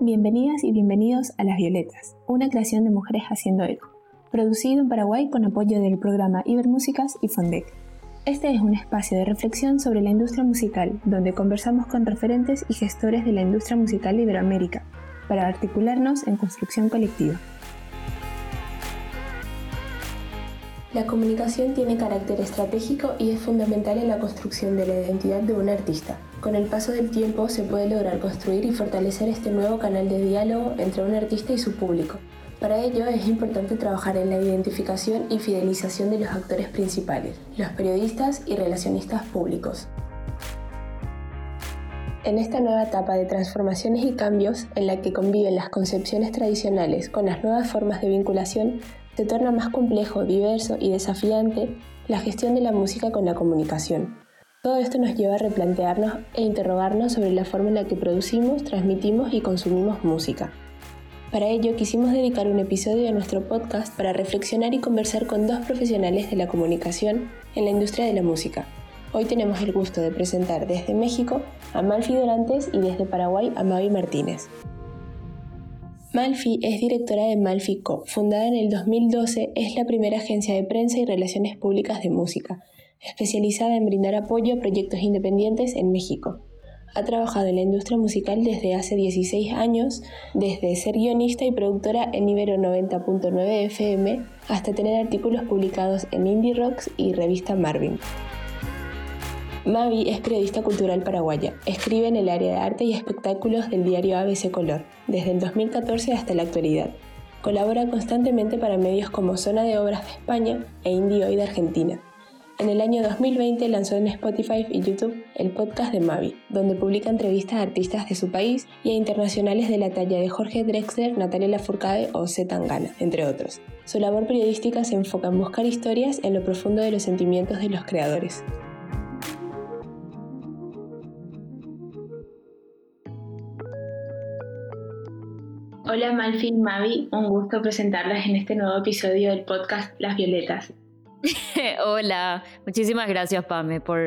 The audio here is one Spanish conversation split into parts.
Bienvenidas y bienvenidos a Las Violetas, una creación de mujeres haciendo eco, producido en Paraguay con apoyo del programa Ibermúsicas y Fondec. Este es un espacio de reflexión sobre la industria musical, donde conversamos con referentes y gestores de la industria musical de Iberoamérica, para articularnos en construcción colectiva. La comunicación tiene carácter estratégico y es fundamental en la construcción de la identidad de un artista. Con el paso del tiempo se puede lograr construir y fortalecer este nuevo canal de diálogo entre un artista y su público. Para ello es importante trabajar en la identificación y fidelización de los actores principales, los periodistas y relacionistas públicos. En esta nueva etapa de transformaciones y cambios, en la que conviven las concepciones tradicionales con las nuevas formas de vinculación, se torna más complejo, diverso y desafiante la gestión de la música con la comunicación. Todo esto nos lleva a replantearnos e interrogarnos sobre la forma en la que producimos, transmitimos y consumimos música. Para ello quisimos dedicar un episodio de nuestro podcast para reflexionar y conversar con dos profesionales de la comunicación en la industria de la música. Hoy tenemos el gusto de presentar desde México a Malfi Dorantes y desde Paraguay a Mavi Martínez. Malfi es directora de Malfi Co. Fundada en el 2012, es la primera agencia de prensa y relaciones públicas de música, especializada en brindar apoyo a proyectos independientes en México. Ha trabajado en la industria musical desde hace 16 años, desde ser guionista y productora en Ibero 90.9 FM hasta tener artículos publicados en Indie Rocks y revista Marvin. Mavi es periodista cultural paraguaya. Escribe en el área de arte y espectáculos del diario ABC Color, desde el 2014 hasta la actualidad. Colabora constantemente para medios como Zona de Obras de España e Indie Hoy de Argentina. En el año 2020 lanzó en Spotify y YouTube el podcast de Mavi, donde publica entrevistas a artistas de su país y a internacionales de la talla de Jorge Drexler, Natalia Lafourcade o Z Tangana, entre otros. Su labor periodística se enfoca en buscar historias en lo profundo de los sentimientos de los creadores. Hola Malfin Mavi, un gusto presentarlas en este nuevo episodio del podcast Las Violetas. Hola, muchísimas gracias Pame por,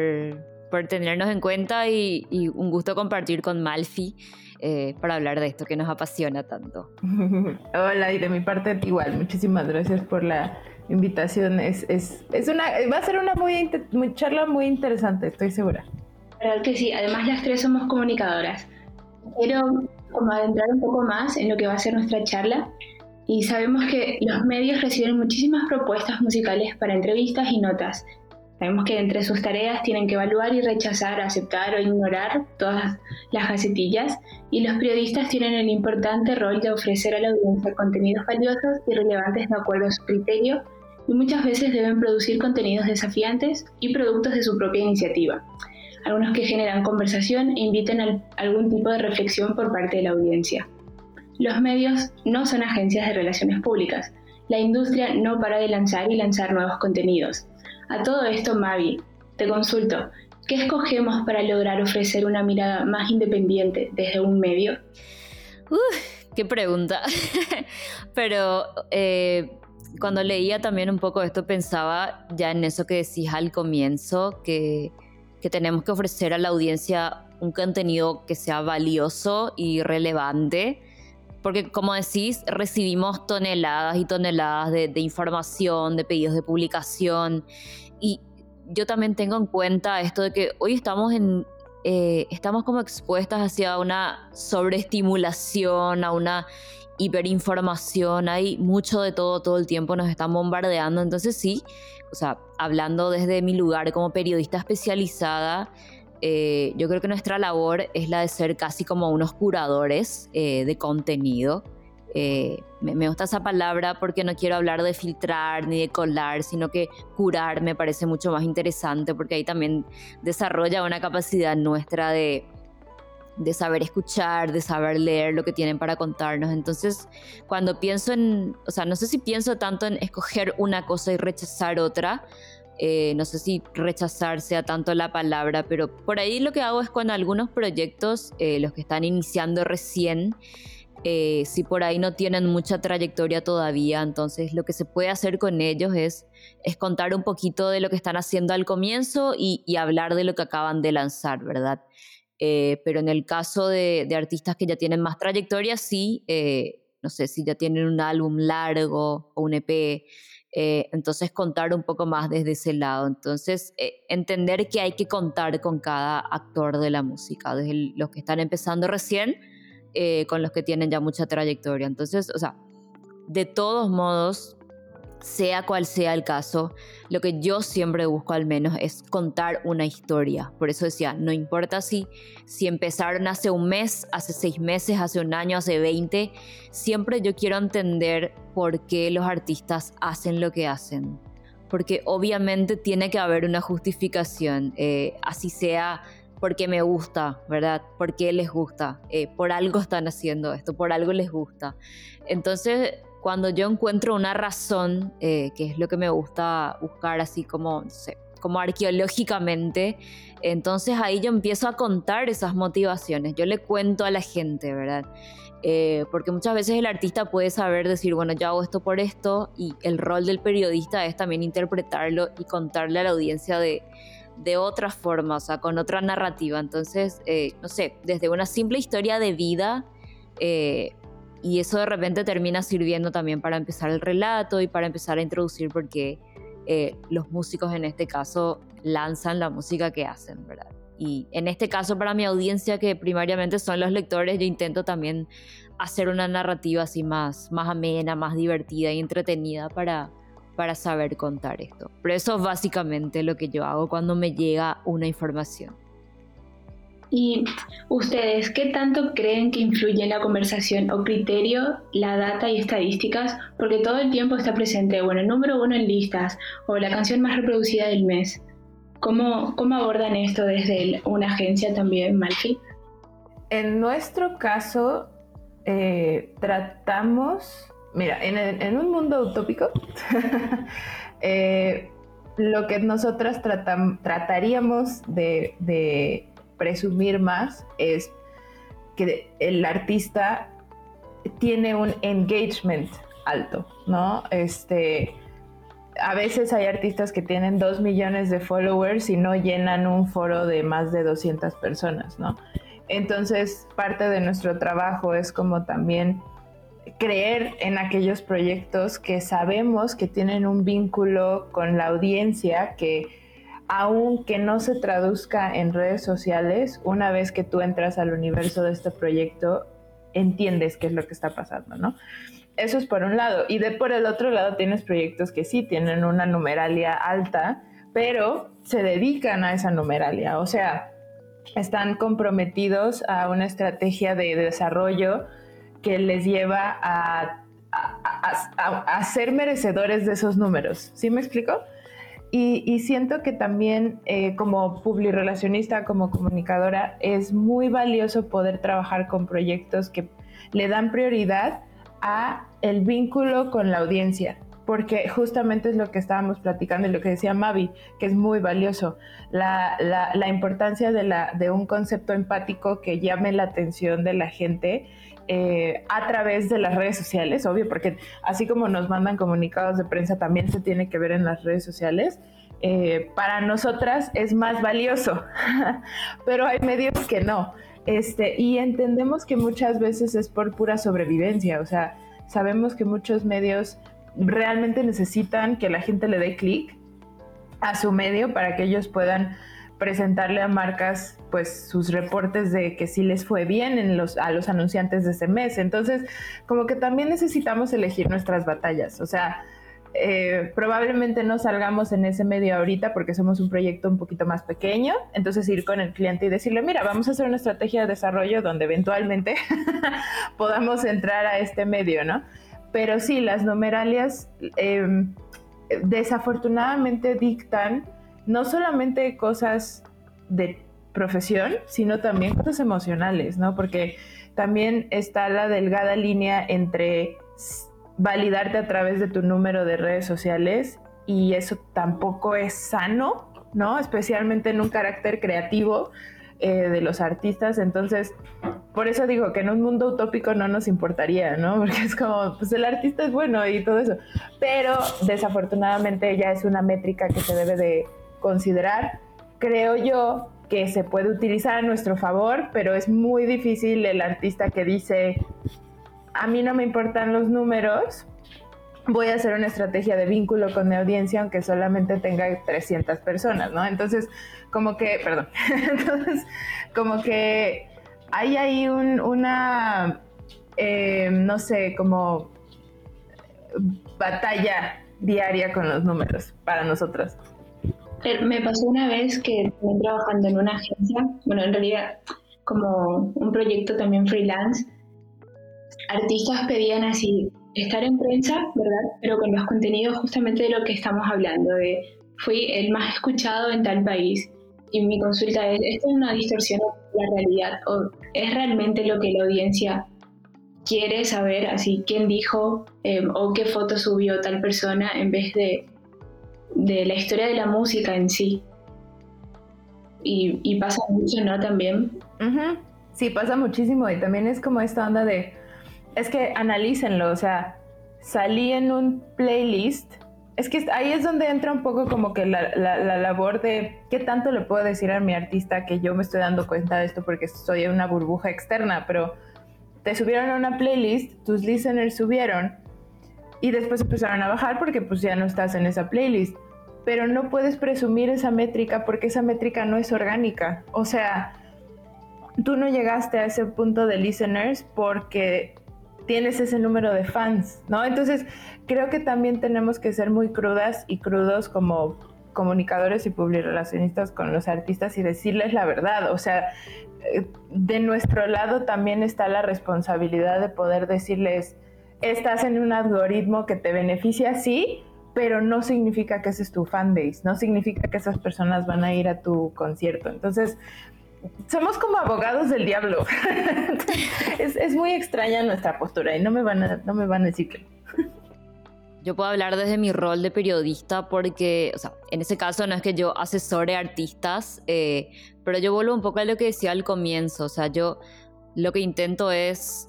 por tenernos en cuenta y, un gusto compartir con Malfi eh, para hablar de esto que nos apasiona tanto. Hola, y de mi parte igual, muchísimas gracias por la invitación. Es, es, es una, va a ser una muy, muy, charla muy interesante, estoy segura. Claro que sí, además las tres somos comunicadoras. Quiero como adentrar un poco más en lo que va a ser nuestra charla. Y sabemos que los medios reciben muchísimas propuestas musicales para entrevistas y notas. Sabemos que entre sus tareas tienen que evaluar y rechazar, aceptar o ignorar todas las gacetillas y los periodistas tienen el importante rol de ofrecer a la audiencia contenidos valiosos y relevantes de acuerdo a su criterio y muchas veces deben producir contenidos desafiantes y productos de su propia iniciativa algunos que generan conversación e inviten a algún tipo de reflexión por parte de la audiencia. Los medios no son agencias de relaciones públicas. La industria no para de lanzar y lanzar nuevos contenidos. A todo esto, Mavi, te consulto, ¿qué escogemos para lograr ofrecer una mirada más independiente desde un medio? Uf, qué pregunta. Pero eh, cuando leía también un poco esto pensaba ya en eso que decís al comienzo, que que tenemos que ofrecer a la audiencia un contenido que sea valioso y relevante. Porque como decís, recibimos toneladas y toneladas de, información, de pedidos de publicación. Y yo también tengo en cuenta esto de que hoy estamos en, eh, estamos como expuestas hacia una sobreestimulación, a una hiperinformación, hay mucho de todo todo el tiempo, nos están bombardeando, entonces sí, o sea, hablando desde mi lugar como periodista especializada, eh, yo creo que nuestra labor es la de ser casi como unos curadores eh, de contenido. Eh, me, me, gusta esa palabra porque no quiero hablar de filtrar ni de colar, sino que curar me parece mucho más interesante porque ahí también desarrolla una capacidad nuestra de, de saber escuchar, de saber leer lo que tienen para contarnos. Entonces, cuando pienso en, o sea, no sé si pienso tanto en escoger una cosa y rechazar otra, eh, no sé si rechazar sea tanto la palabra, pero por ahí lo que hago es con algunos proyectos, eh, los que están iniciando recién, eh, si por ahí no tienen mucha trayectoria todavía, entonces lo que se puede hacer con ellos es, es contar un poquito de lo que están haciendo al comienzo y, hablar de lo que acaban de lanzar, ¿verdad? Pero en el caso de, artistas que ya tienen más trayectoria, sí, no sé si ya tienen un álbum largo o un EP, eh, entonces contar un poco más desde ese lado. Entonces, entender que hay que contar con cada actor de la música, desde los que están empezando recién, con los que tienen ya mucha trayectoria. Entonces, o sea, de todos modos, sea cual sea el caso, lo que yo siempre busco al menos es contar una historia. Por eso decía, no importa si, si empezaron hace un mes, hace seis meses, hace un año, hace 20, siempre yo quiero entender por qué los artistas hacen lo que hacen. Porque obviamente tiene que haber una justificación, eh, así sea porque me gusta, ¿verdad? Porque les gusta, eh, por algo están haciendo esto, por algo les gusta. Entonces, cuando yo encuentro una razón, eh, que es lo que me gusta buscar así como, no sé, como arqueológicamente, entonces ahí yo empiezo a contar esas motivaciones, yo le cuento a la gente, ¿verdad? Eh, porque muchas veces el artista puede saber decir, bueno, yo hago esto por esto, y el rol del periodista es también interpretarlo y contarle a la audiencia de, de otra forma, o sea, con otra narrativa. Entonces, eh, no sé, desde una simple historia de vida, y eso de repente termina sirviendo también para empezar el relato y para empezar a introducir porque eh, los músicos en este caso lanzan la música que hacen, ¿verdad? Y en este caso para mi audiencia que primariamente son los lectores, yo intento también hacer una narrativa así más, más amena, más divertida y entretenida para, para saber contar esto. Pero eso es básicamente lo que yo hago cuando me llega una información. ¿Y ustedes qué tanto creen que influye en la conversación o criterio la data y estadísticas? Porque todo el tiempo está presente, bueno, el número uno en listas o la canción más reproducida del mes. ¿Cómo, cómo abordan esto desde una agencia también, Malfi? En nuestro caso, eh, tratamos, mira, en, un mundo utópico, eh, lo que nosotras trataríamos de presumir más es que el artista tiene un engagement alto, ¿no? Este, a veces hay artistas que tienen dos millones de followers y no llenan un foro de más de 200 personas, ¿no? Entonces, parte de nuestro trabajo es como también creer en aquellos proyectos que sabemos que tienen un vínculo con la audiencia, que aunque no se traduzca en redes sociales, una vez que tú entras al universo de este proyecto, entiendes qué es lo que está pasando, ¿no? Eso es por un lado. Y de por el otro lado tienes proyectos que sí tienen una numeralia alta, pero se dedican a esa numeralia. O sea, están comprometidos a una estrategia de desarrollo que les lleva a, a ser merecedores de esos números. ¿Sí me explico? Y, siento que también eh, como publirelacionista, como comunicadora, es muy valioso poder trabajar con proyectos que le dan prioridad a el vínculo con la audiencia, porque justamente es lo que estábamos platicando y lo que decía Mavi, que es muy valioso, la, la, importancia de, la, de un concepto empático que llame la atención de la gente eh, a través de las redes sociales, obvio, porque así como nos mandan comunicados de prensa, también se tiene que ver en las redes sociales. Eh, para nosotras es más valioso, pero hay medios que no. Este, y entendemos que muchas veces es por pura sobrevivencia, o sea, sabemos que muchos medios realmente necesitan que la gente le dé clic a su medio para que ellos puedan presentarle a marcas pues sus reportes de que sí les fue bien en los, a los anunciantes de ese mes. Entonces, como que también necesitamos elegir nuestras batallas. O sea, eh, probablemente no salgamos en ese medio ahorita porque somos un proyecto un poquito más pequeño. Entonces, ir con el cliente y decirle, mira, vamos a hacer una estrategia de desarrollo donde eventualmente podamos entrar a este medio, ¿no? Pero sí, las numeralias em, desafortunadamente dictan no solamente cosas de profesión, sino también cosas emocionales, ¿no? Porque también está la delgada línea entre validarte a través de tu número de redes sociales y eso tampoco es sano, ¿no? Especialmente en un carácter creativo eh, de los artistas. Entonces, por eso digo que en un mundo utópico no nos importaría, ¿no? Porque es como, pues el artista es bueno y todo eso. Pero desafortunadamente ya es una métrica que se debe de considerar. Creo yo que se puede utilizar a nuestro favor, pero es muy difícil el artista que dice, a mí no me importan los números, voy a hacer una estrategia de vínculo con mi audiencia aunque solamente tenga 300 personas, ¿no? Entonces, como que, perdón, entonces, como que hay ahí una, eh, no sé, como batalla diaria con los números para nosotros. Me pasó una vez que trabajando en una agencia, bueno, en realidad como un proyecto también freelance. Artistas pedían así estar en prensa, ¿verdad? Pero con los contenidos justamente de lo que estamos hablando, de fui el más escuchado en tal país. Y mi consulta es, ¿esto es una distorsión de la realidad o es realmente lo que la audiencia quiere saber, así quién dijo em, o qué foto subió tal persona en vez de, de la historia de la música en sí. Y, pasa mucho, ¿no? También. Sí, pasa muchísimo y también es como esta onda de, es que analícenlo, o sea, salí en un playlist. Es que ahí es donde entra un poco como que la, la, labor de qué tanto le puedo decir a mi artista que yo me estoy dando cuenta de esto porque soy una burbuja externa, pero te subieron a una playlist, tus listeners subieron y después empezaron a bajar porque pues ya no estás en esa playlist. Pero no puedes presumir esa métrica porque esa métrica no es orgánica. O sea, tú no llegaste a ese punto de listeners porque tienes ese número de fans, ¿no? Entonces, creo que también tenemos que ser muy crudas y crudos como comunicadores y publirelacionistas con los artistas y decirles la verdad. O sea, de nuestro lado también está la responsabilidad de poder decirles, estás en un algoritmo que te beneficia, sí, pero no significa que ese es tu fanbase, no significa que esas personas van a ir a tu concierto. Entonces, somos como abogados del diablo. es, muy extraña nuestra postura y no me van a, no me van a decir que yo puedo hablar desde mi rol de periodista porque, o sea, en ese caso no es que yo asesore artistas, eh, pero yo vuelvo un poco a lo que decía al comienzo, o sea, yo lo que intento es,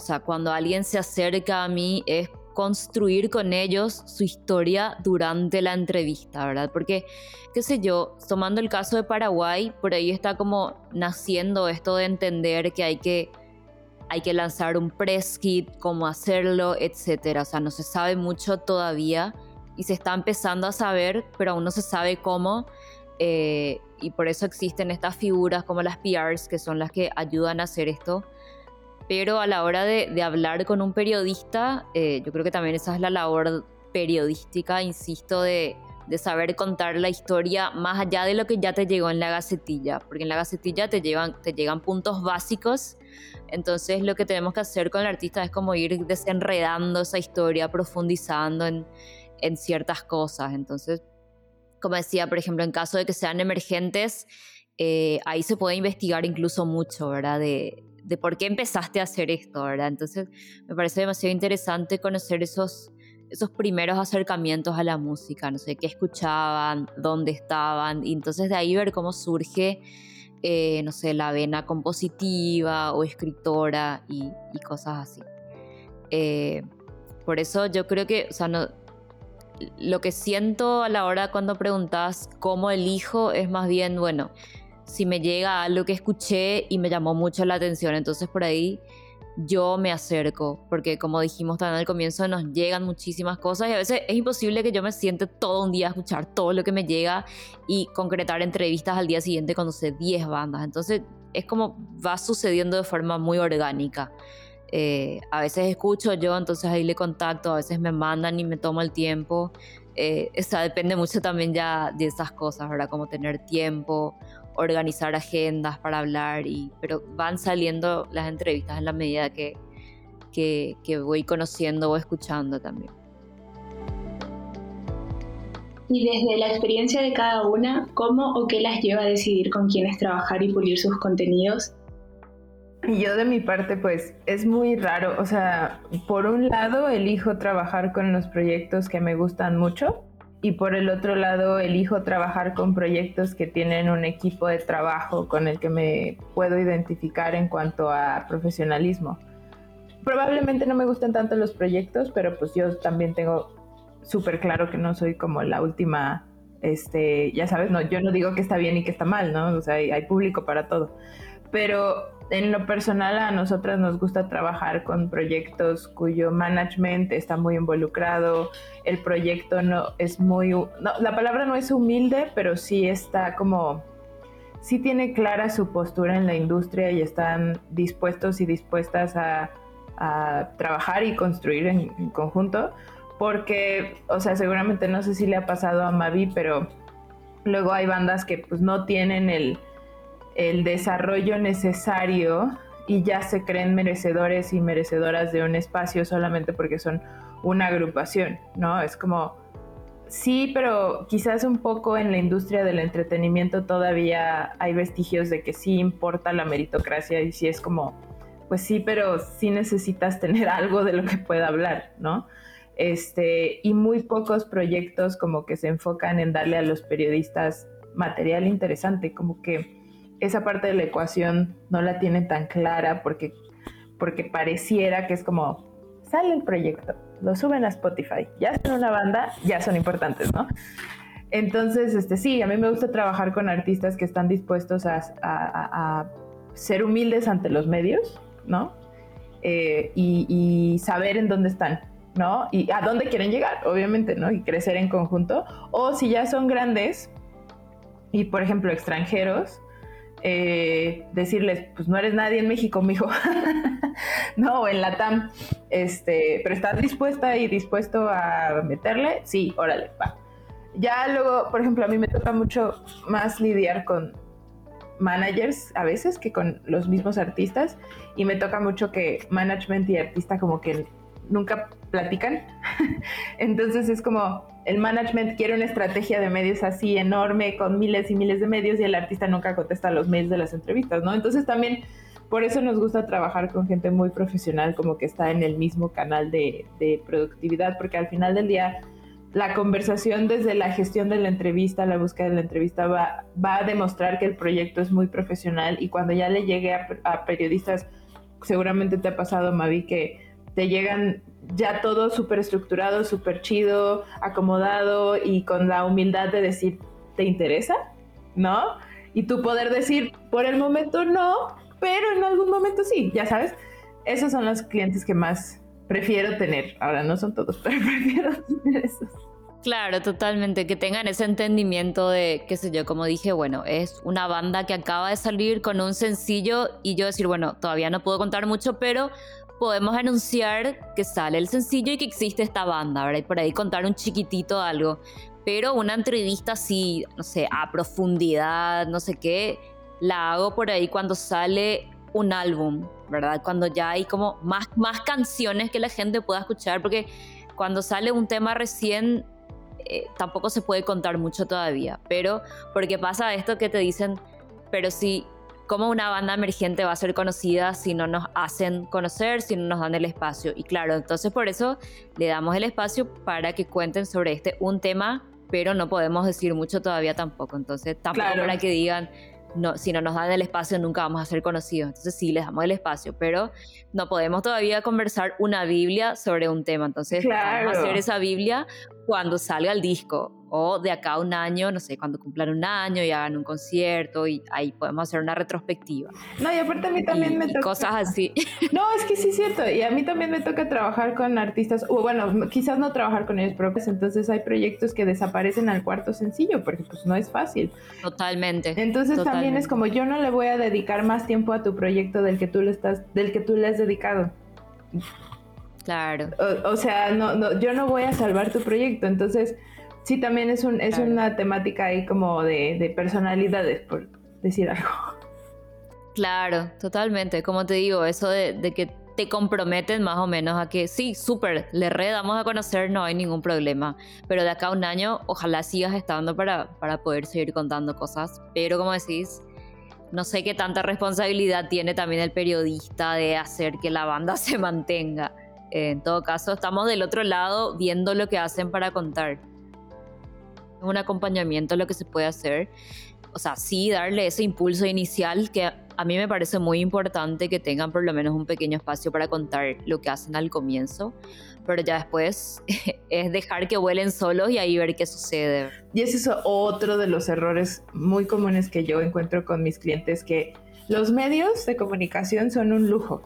o sea, cuando alguien se acerca a mí es construir con ellos su historia durante la entrevista, ¿verdad? Porque, qué sé yo, tomando el caso de Paraguay, por ahí está como naciendo esto de entender que hay que hay que lanzar un press kit, cómo hacerlo, etcétera. O sea, no se sabe mucho todavía y se está empezando a saber, pero aún no se sabe cómo. Eh, y por eso existen estas figuras como las PRs, que son las que ayudan a hacer esto. Pero a la hora de, hablar con un periodista, eh, yo creo que también esa es la labor periodística, insisto, de, de saber contar la historia más allá de lo que ya te llegó en la gacetilla, porque en la gacetilla te, llevan, te llegan puntos básicos, entonces lo que tenemos que hacer con el artista es como ir desenredando esa historia, profundizando en, en ciertas cosas, entonces, como decía, por ejemplo, en caso de que sean emergentes, eh, ahí se puede investigar incluso mucho, ¿verdad? De, de por qué empezaste a hacer esto, ¿verdad? Entonces, me parece demasiado interesante conocer esos esos primeros acercamientos a la música, no sé, qué escuchaban, dónde estaban, y entonces de ahí ver cómo surge, eh, no sé, la vena compositiva o escritora y, cosas así. Eh, por eso yo creo que, o sea, no, lo que siento a la hora cuando preguntas cómo elijo es más bien, bueno, si me llega algo que escuché y me llamó mucho la atención, entonces por ahí yo me acerco, porque como dijimos también al comienzo, nos llegan muchísimas cosas y a veces es imposible que yo me siente todo un día a escuchar todo lo que me llega y concretar entrevistas al día siguiente cuando sé 10 bandas. Entonces es como va sucediendo de forma muy orgánica. Eh, a veces escucho yo, entonces ahí le contacto, a veces me mandan y me tomo el tiempo. Eh, depende mucho también ya de esas cosas, ¿verdad? Como tener tiempo organizar agendas para hablar, y, pero van saliendo las entrevistas en la medida que, que, voy conociendo o escuchando también. Y desde la experiencia de cada una, ¿cómo o qué las lleva a decidir con quiénes trabajar y pulir sus contenidos? Y yo de mi parte, pues es muy raro. O sea, por un lado, elijo trabajar con los proyectos que me gustan mucho y por el otro lado elijo trabajar con proyectos que tienen un equipo de trabajo con el que me puedo identificar en cuanto a profesionalismo. Probablemente no me gustan tanto los proyectos, pero pues yo también tengo súper claro que no soy como la última Este, ya sabes, no, yo no digo que está bien y que está mal, ¿no? O sea, hay, público para todo. Pero en lo personal a nosotras nos gusta trabajar con proyectos cuyo management está muy involucrado, el proyecto no es muy, la palabra no es humilde, pero sí está como, sí tiene clara su postura en la industria y están dispuestos y dispuestas a, trabajar y construir en, en conjunto porque, o sea, seguramente no sé si le ha pasado a Mavi, pero luego hay bandas que pues no tienen el, desarrollo necesario y ya se creen merecedores y merecedoras de un espacio solamente porque son una agrupación, ¿no? Es como, sí, pero quizás un poco en la industria del entretenimiento todavía hay vestigios de que sí importa la meritocracia y sí es como, pues sí, pero sí necesitas tener algo de lo que pueda hablar, ¿no? este, y muy pocos proyectos como que se enfocan en darle a los periodistas material interesante, como que esa parte de la ecuación no la tienen tan clara porque, porque pareciera que es como, sale el proyecto, lo suben a Spotify, ya son una banda, ya son importantes, ¿no? Entonces, este, sí, a mí me gusta trabajar con artistas que están dispuestos a, ser humildes ante los medios, ¿no? Eh, y saber en dónde están, ¿no? Y a dónde quieren llegar, obviamente, ¿no? Y crecer en conjunto. O si ya son grandes y, por ejemplo, extranjeros, eh, decirles, pues no eres nadie en México, mijo, no, en la TAM, este, pero estás dispuesta y dispuesto a meterle, sí, órale, va. Ya luego, por ejemplo, a mí me toca mucho más lidiar con managers a veces que con los mismos artistas y me toca mucho que management y artista como que nunca platican. Entonces es como el management quiere una estrategia de medios así enorme con miles y miles de medios y el artista nunca contesta los mails de las entrevistas, ¿no? Entonces también por eso nos gusta trabajar con gente muy profesional, como que está en el mismo canal de, productividad, porque al final del día la conversación desde la gestión de la entrevista, la búsqueda de la entrevista va, va a demostrar que el proyecto es muy profesional y cuando ya le llegue a, a periodistas, seguramente te ha pasado, Mavi, que te llegan ya todo súper estructurado, súper chido, acomodado y con la humildad de decir, ¿te interesa? ¿No? Y tú poder decir, por el momento no, pero en algún momento sí, ya sabes. Esos son los clientes que más prefiero tener. Ahora no son todos, pero prefiero tener esos. Claro, totalmente, que tengan ese entendimiento de, qué sé yo, como dije, bueno, es una banda que acaba de salir con un sencillo y yo decir, bueno, todavía no puedo contar mucho, pero podemos anunciar que sale el sencillo y que existe esta banda, ¿verdad? Y por ahí contar un chiquitito algo. Pero una entrevista así, no sé, a profundidad, no sé qué, la hago por ahí cuando sale un álbum, ¿verdad? Cuando ya hay como más, más canciones que la gente pueda escuchar, porque cuando sale un tema recién eh, tampoco se puede contar mucho todavía, pero porque pasa esto que te dicen, pero si cómo una banda emergente va a ser conocida si no nos hacen conocer, si no nos dan el espacio. Y claro, entonces por eso le damos el espacio para que cuenten sobre este un tema, pero no podemos decir mucho todavía tampoco. Entonces tampoco para que digan, no, si no nos dan el espacio nunca vamos a ser conocidos. Entonces sí, les damos el espacio, pero no podemos todavía conversar una Biblia sobre un tema. Entonces vamos a hacer esa Biblia cuando salga el disco o de acá a un año, no sé, cuando cumplan un año y hagan un concierto y ahí podemos hacer una retrospectiva. No, y aparte a mí también me toca... Cosas así. No, es que sí es cierto, y a mí también me toca trabajar con artistas, o bueno, quizás no trabajar con ellos, pero pues entonces hay proyectos que desaparecen al cuarto sencillo, porque pues no es fácil. Totalmente. Entonces también es como yo no le voy a dedicar más tiempo a tu proyecto del que tú le estás, del que tú le has dedicado. Claro. O, sea, no, no, yo no voy a salvar tu proyecto, entonces sí también es, un, es una temática ahí como de, personalidades, por decir algo. Claro, totalmente. Como te digo, eso de, que te comprometen más o menos a que sí, súper, le redamos a conocer, no hay ningún problema. Pero de acá a un año, ojalá sigas estando para, para poder seguir contando cosas. Pero como decís, no sé qué tanta responsabilidad tiene también el periodista de hacer que la banda se mantenga. En todo caso, estamos del otro lado viendo lo que hacen para contar un acompañamiento lo que se puede hacer. O sea, sí darle ese impulso inicial que a mí me parece muy importante que tengan por lo menos un pequeño espacio para contar lo que hacen al comienzo, pero ya después es dejar que vuelen solos y ahí ver qué sucede. Y ese es otro de los errores muy comunes que yo encuentro con mis clientes, que los medios de comunicación son un lujo.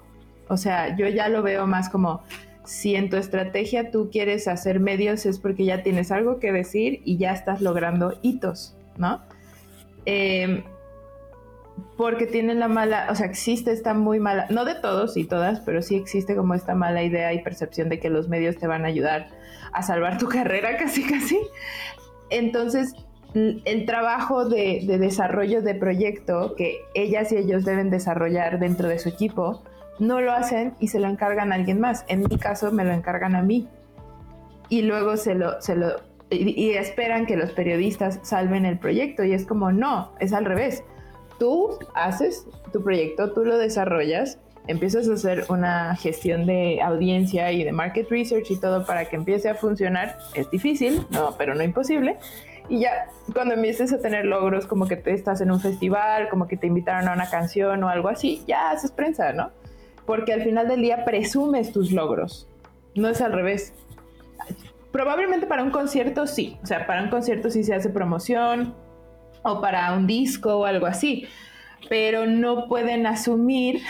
O sea, yo ya lo veo más como si en tu estrategia tú quieres hacer medios es porque ya tienes algo que decir y ya estás logrando hitos, ¿no? Em, porque tienen la mala, o sea, existe esta muy mala, no de todos y todas, pero sí existe como esta mala idea y percepción de que los medios te van a ayudar a salvar tu carrera casi casi. Entonces, el trabajo de, de desarrollo de proyecto que ellas y ellos deben desarrollar dentro de su equipo, no lo hacen y se lo encargan a alguien más. En mi caso, me lo encargan a mí. Y luego se lo, se lo y, esperan que los periodistas salven el proyecto y es como no, es al revés. Tú haces tu proyecto, tú lo desarrollas, empiezas a hacer una gestión de audiencia y de market research y todo para que empiece a funcionar. Es difícil, no, pero no imposible. Y ya cuando empieces a tener logros como que te estás en un festival, como que te invitaron a una canción o algo así, ya haces prensa, ¿no? Porque al final del día presumes tus logros. No es al revés. Probablemente para un concierto sí, o sea, para un concierto sí se hace promoción o para un disco o algo así, pero no pueden asumir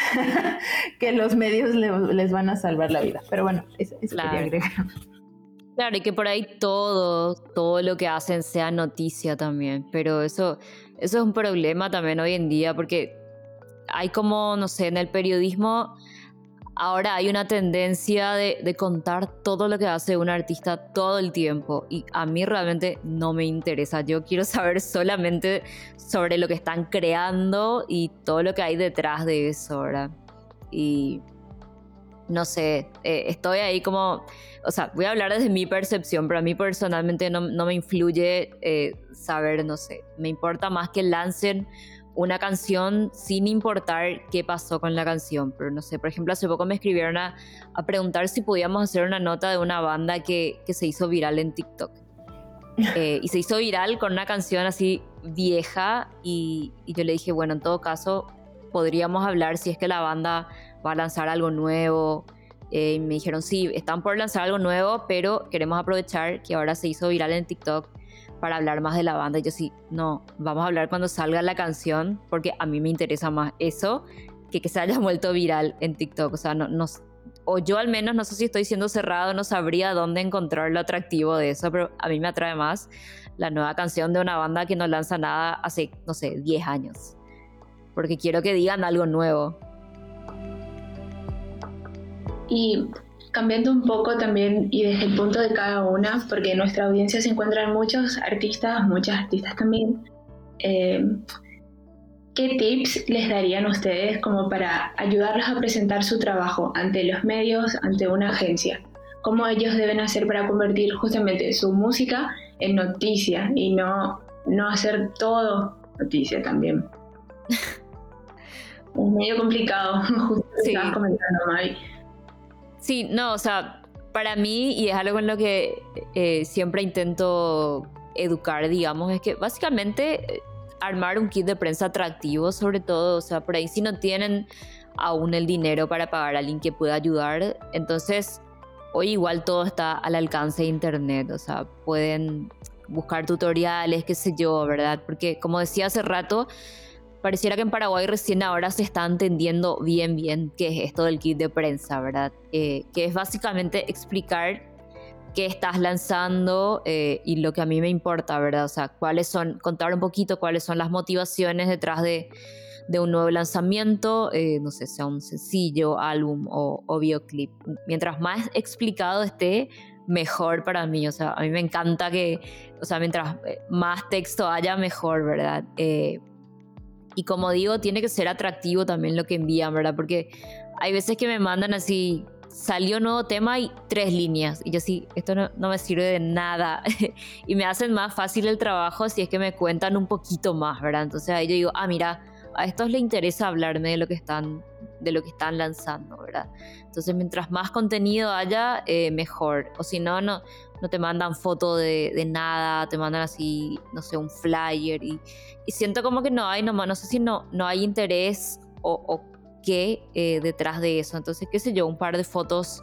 que los medios les van a salvar la vida. Pero bueno, eso, claro. quería agregar. Claro, y que por ahí todo, todo lo que hacen sea noticia también, pero eso, eso es un problema también hoy en día porque hay como, no sé, en el periodismo ahora hay una tendencia de, contar todo lo que hace un artista todo el tiempo y a mí realmente no me interesa. Yo quiero saber solamente sobre lo que están creando y todo lo que hay detrás de eso, ¿verdad? Y no sé, eh, estoy ahí como, o sea, voy a hablar desde mi percepción, pero a mí personalmente no, me influye eh, saber, no sé, me importa más que lancen una canción sin importar qué pasó con la canción. Pero no sé, por ejemplo, hace poco me escribieron a, preguntar si podíamos hacer una nota de una banda que, se hizo viral en TikTok. Eh, y se hizo viral con una canción así vieja y, yo le dije, bueno, en todo caso, podríamos hablar si es que la banda va a lanzar algo nuevo. Eh, y me dijeron, sí, están por lanzar algo nuevo, pero queremos aprovechar que ahora se hizo viral en TikTok para hablar más de la banda. Y yo sí, no, vamos a hablar cuando salga la canción, porque a mí me interesa más eso que que se haya vuelto viral en TikTok. O sea, no, no, o yo al menos, no sé si estoy siendo cerrado, no sabría dónde encontrar lo atractivo de eso, pero a mí me atrae más la nueva canción de una banda que no lanza nada hace, no sé, 10 años. Porque quiero que digan algo nuevo. Y cambiando un poco también y desde el punto de cada una, porque en nuestra audiencia se encuentran muchos artistas, muchas artistas también. Eh, ¿Qué tips les darían ustedes como para ayudarlos a presentar su trabajo ante los medios, ante una agencia? ¿Cómo ellos deben hacer para convertir justamente su música en noticia y no, no hacer todo noticia también? es medio complicado, justo sí. estabas comentando, Mavi. Sí, no, o sea, para mí, y es algo en lo que eh, siempre intento educar, digamos, es que básicamente eh, armar un kit de prensa atractivo, sobre todo, o sea, por ahí si no tienen aún el dinero para pagar a alguien que pueda ayudar, entonces hoy igual todo está al alcance de internet, o sea, pueden buscar tutoriales, qué sé yo, ¿verdad? Porque como decía hace rato, pareciera que en Paraguay recién ahora se está entendiendo bien, bien qué es esto del kit de prensa, ¿verdad? Eh, que es básicamente explicar qué estás lanzando eh, y lo que a mí me importa, ¿verdad? O sea, cuáles son, contar un poquito cuáles son las motivaciones detrás de, un nuevo lanzamiento, eh, no sé, sea un sencillo, álbum o, o, videoclip. Mientras más explicado esté, mejor para mí. O sea, a mí me encanta que, o sea, mientras más texto haya, mejor, ¿verdad? Y como digo, tiene que ser atractivo también lo que envían, ¿verdad? Porque hay veces que me mandan así, salió nuevo tema y tres líneas. Y yo sí, esto no, no me sirve de nada. y me hacen más fácil el trabajo si es que me cuentan un poquito más, ¿verdad? Entonces ahí yo digo, ah, mira, a estos les interesa hablarme de lo que están, de lo que están lanzando, ¿verdad? Entonces, mientras más contenido haya, eh, mejor. O si no, no, te mandan foto de, nada, te mandan así, no sé, un flyer. Y, siento como que no hay, no, sé si no, no hay interés o, qué eh, detrás de eso. Entonces, qué sé yo, un par de fotos,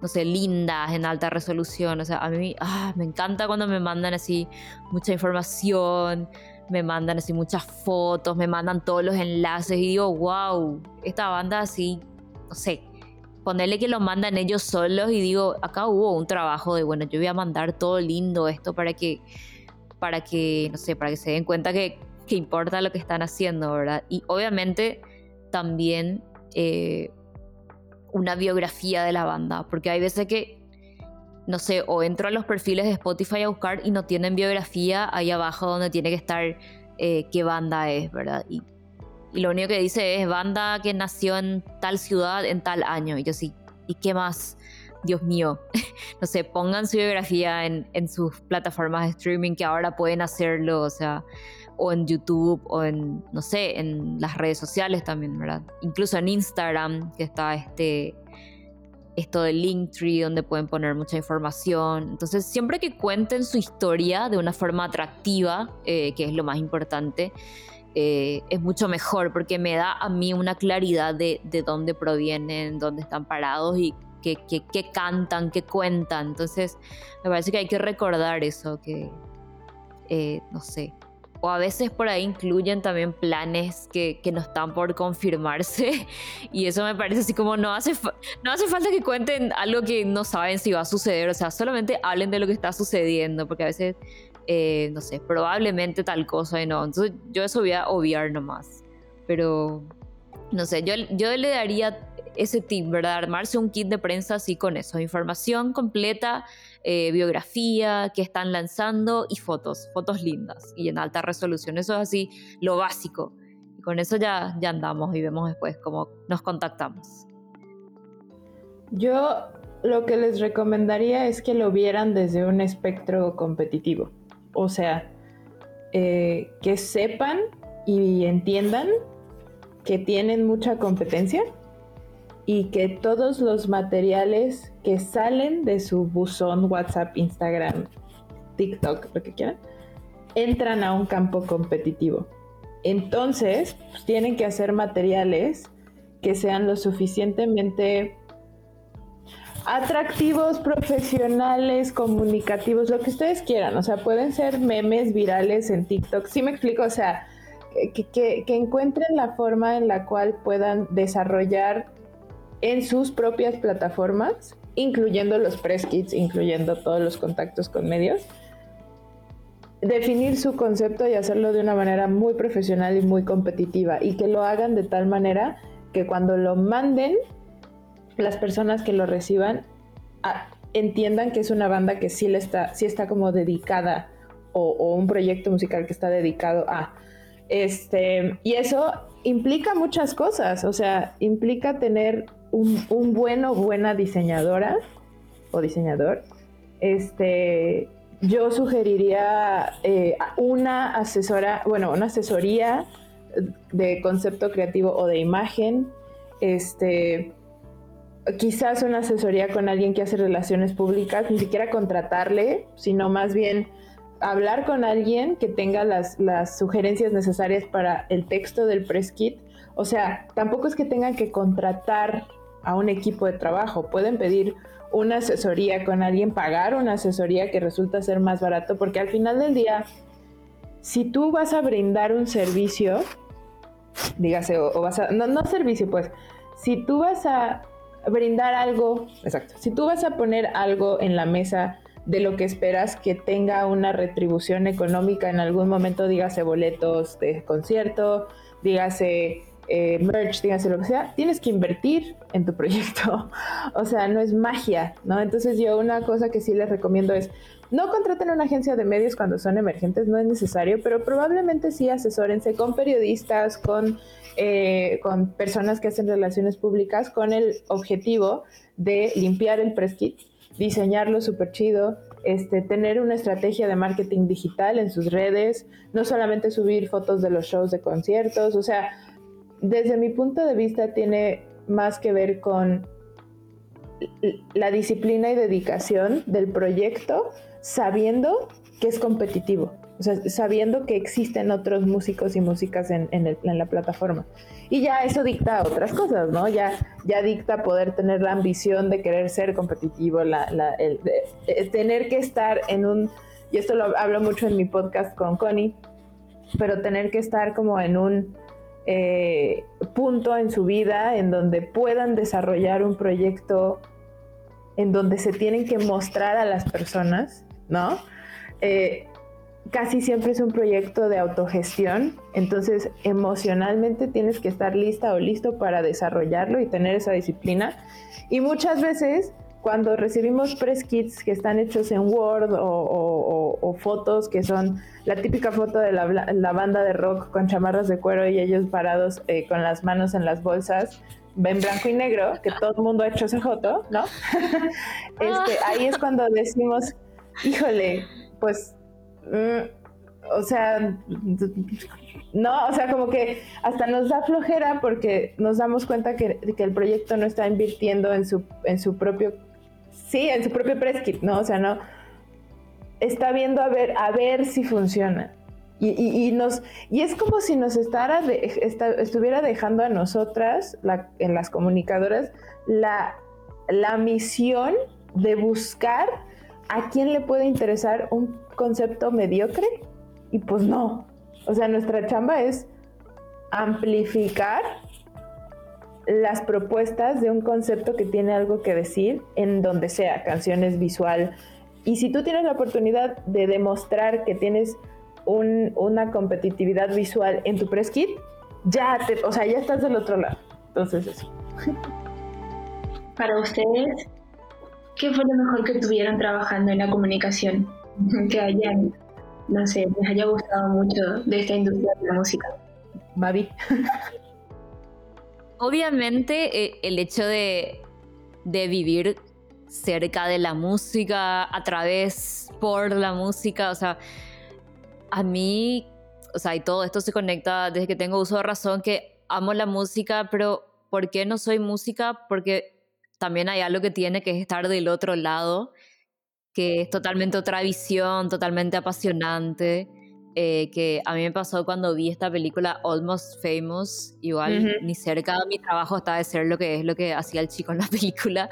no sé, lindas, en alta resolución. O sea, a mí ah, me encanta cuando me mandan así mucha información, me mandan así muchas fotos, me mandan todos los enlaces y digo, wow, esta banda así, no sé, ponerle que lo mandan ellos solos y digo, acá hubo un trabajo de, bueno, yo voy a mandar todo lindo esto para que, para que, no sé, para que se den cuenta que, que importa lo que están haciendo, ¿verdad? Y obviamente también eh, una biografía de la banda, porque hay veces que, no sé, o entro a los perfiles de Spotify a buscar y no tienen biografía ahí abajo donde tiene que estar eh, qué banda es, ¿verdad? Y y lo único que dice es banda que nació en tal ciudad en tal año. Y yo sí, ¿y qué más? Dios mío, no sé, pongan su biografía en, en, sus plataformas de streaming que ahora pueden hacerlo, o sea, o en YouTube, o en, no sé, en las redes sociales también, ¿verdad? Incluso en Instagram, que está este, esto del Linktree, donde pueden poner mucha información. Entonces, siempre que cuenten su historia de una forma atractiva, eh, que es lo más importante, eh, es mucho mejor porque me da a mí una claridad de, de dónde provienen, dónde están parados y qué, cantan, qué cuentan. Entonces, me parece que hay que recordar eso, que, eh, no sé. O a veces por ahí incluyen también planes que, que no están por confirmarse. Y eso me parece así como no hace, no hace falta que cuenten algo que no saben si va a suceder. O sea, solamente hablen de lo que está sucediendo. Porque a veces eh, no sé, probablemente tal cosa y no. Entonces yo eso voy a obviar nomás. Pero, no sé, yo, yo le daría ese tip, ¿verdad? Armarse un kit de prensa así con eso, información completa, eh, biografía, que están lanzando y fotos, fotos lindas y en alta resolución. Eso es así lo básico. Y con eso ya, ya andamos y vemos después cómo nos contactamos. Yo lo que les recomendaría es que lo vieran desde un espectro competitivo. O sea, eh, que sepan y entiendan que tienen mucha competencia y que todos los materiales que salen de su buzón, WhatsApp, Instagram, TikTok, lo que quieran, entran a un campo competitivo. Entonces, pues, tienen que hacer materiales que sean lo suficientemente atractivos, profesionales, comunicativos, lo que ustedes quieran. O sea, pueden ser memes virales en TikTok. Sí me explico, o sea, que, encuentren la forma en la cual puedan desarrollar en sus propias plataformas, incluyendo los press kits, incluyendo todos los contactos con medios, definir su concepto y hacerlo de una manera muy profesional y muy competitiva y que lo hagan de tal manera que cuando lo manden las personas que lo reciban entiendan que es una banda que sí, le está, sí está como dedicada o, un proyecto musical que está dedicado a. Este, y eso implica muchas cosas, o sea, implica tener un, un bueno buena diseñadora o diseñador. Este, yo sugeriría eh, una asesora, bueno, una asesoría de concepto creativo o de imagen, este, quizás una asesoría con alguien que hace relaciones públicas, ni siquiera contratarle, sino más bien hablar con alguien que tenga las, sugerencias necesarias para el texto del press kit. O sea, tampoco es que tengan que contratar a un equipo de trabajo, pueden pedir una asesoría con alguien, pagar una asesoría que resulta ser más barato, porque al final del día, si tú vas a brindar un servicio, dígase, o, vas a, no, no servicio, pues, si tú vas a brindar algo, exacto, si tú vas a poner algo en la mesa de lo que esperas que tenga una retribución económica en algún momento, dígase boletos de concierto, dígase eh, merch, dígase lo que sea, tienes que invertir en tu proyecto. o sea, no es magia, ¿no? Entonces yo una cosa que sí les recomiendo es, no contraten una agencia de medios cuando son emergentes, no es necesario, pero probablemente sí asesórense con periodistas, con eh, con personas que hacen relaciones públicas con el objetivo de limpiar el press kit, diseñarlo súper chido, este, tener una estrategia de marketing digital en sus redes, no solamente subir fotos de los shows de conciertos, o sea, desde mi punto de vista tiene más que ver con la disciplina y dedicación del proyecto sabiendo que es competitivo. O sea, sabiendo que existen otros músicos y músicas en, la plataforma. Y ya eso dicta otras cosas, ¿no? Ya, ya dicta poder tener la ambición de querer ser competitivo, la, el, tener que estar en un, y esto lo hablo mucho en mi podcast con Connie, pero tener que estar como en un eh, punto en su vida en donde puedan desarrollar un proyecto en donde se tienen que mostrar a las personas, ¿no? Eh, casi siempre es un proyecto de autogestión, entonces emocionalmente tienes que estar lista o listo para desarrollarlo y tener esa disciplina. Y muchas veces cuando recibimos press kits que están hechos en Word o, fotos que son la típica foto de la, banda de rock con chamarras de cuero y ellos parados eh, con las manos en las bolsas, ven blanco y negro, que todo el mundo ha hecho esa foto, ¿no? este, ahí es cuando decimos, híjole, pues, mm, o sea, no, o sea, como que hasta nos da flojera porque nos damos cuenta que, que el proyecto no está invirtiendo en su, en su propio, sí, en su propio press ¿no? O sea, no, está viendo a ver, a ver si funciona. Y, nos, y es como si nos estara estuviera dejando a nosotras, en las comunicadoras, la, la misión de buscar a quién le puede interesar un concepto mediocre. Y pues no. O sea, nuestra chamba es amplificar las propuestas de un concepto que tiene algo que decir en donde sea, canciones, visual. Y si tú tienes la oportunidad de demostrar que tienes una competitividad visual en tu press kit, ya te, o sea, ya estás del otro lado. Entonces eso. Para ustedes, ¿qué fue lo mejor que tuvieron trabajando en la comunicación? Que hayan, no sé, les haya gustado mucho de esta industria de la música. Mavi. Obviamente eh, el hecho de, de vivir cerca de la música, a través, por la música, o sea, a mí, o sea, y todo esto se conecta desde que tengo uso de razón, que amo la música, pero ¿por qué no soy música? Porque también hay algo que tiene que estar del otro lado, que es totalmente otra visión, totalmente apasionante. Eh, que a mí me pasó cuando vi esta película Almost Famous, igual ni cerca de mi trabajo estaba de ser lo que es lo que hacía el chico en la película,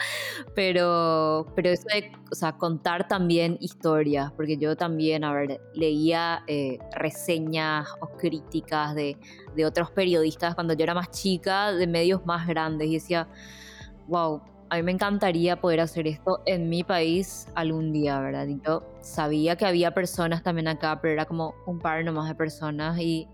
pero, pero eso de o sea, contar también historias, porque yo también, a ver, leía eh, reseñas o críticas de, de otros periodistas cuando yo era más chica, de medios más grandes, y decía, wow, a mí me encantaría poder hacer esto en mi país algún día, ¿verdad? Y yo sabía que había personas también acá, pero era como un par nomás de personas y,